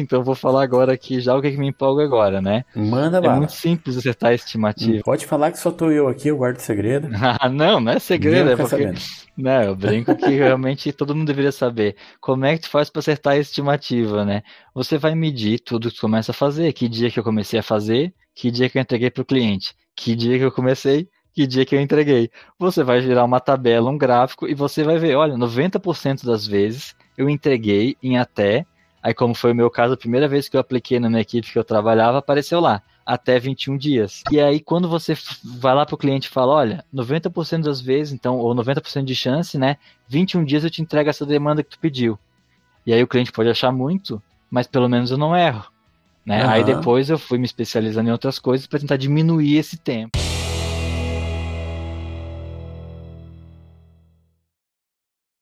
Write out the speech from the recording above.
Então eu vou falar agora aqui já o que, que me empolga agora, né? Manda, É muito simples acertar a estimativa. Pode falar que só tô eu aqui, eu guardo segredo. Ah, não, não é segredo, é porque. sabendo. Não, eu brinco que realmente todo mundo deveria saber. Como é que tu faz para acertar a estimativa, né? Você vai medir tudo que tu começa a fazer. Que dia que eu comecei a fazer, que dia que eu entreguei para o cliente, que dia que eu comecei, que dia que eu entreguei. Você vai gerar uma tabela, um gráfico, e você vai ver, olha, 90% das vezes eu entreguei em até. Aí, como foi o meu caso, a primeira vez que eu apliquei na minha equipe que eu trabalhava, apareceu lá, até 21 dias. E aí, quando você vai lá para o cliente e fala, olha, 90% das vezes, então, ou 90% de chance, né? 21 dias eu te entrego essa demanda que tu pediu. E aí o cliente pode achar muito, mas pelo menos eu não erro. Né? Aí Aham. depois eu fui me especializando em outras coisas para tentar diminuir esse tempo.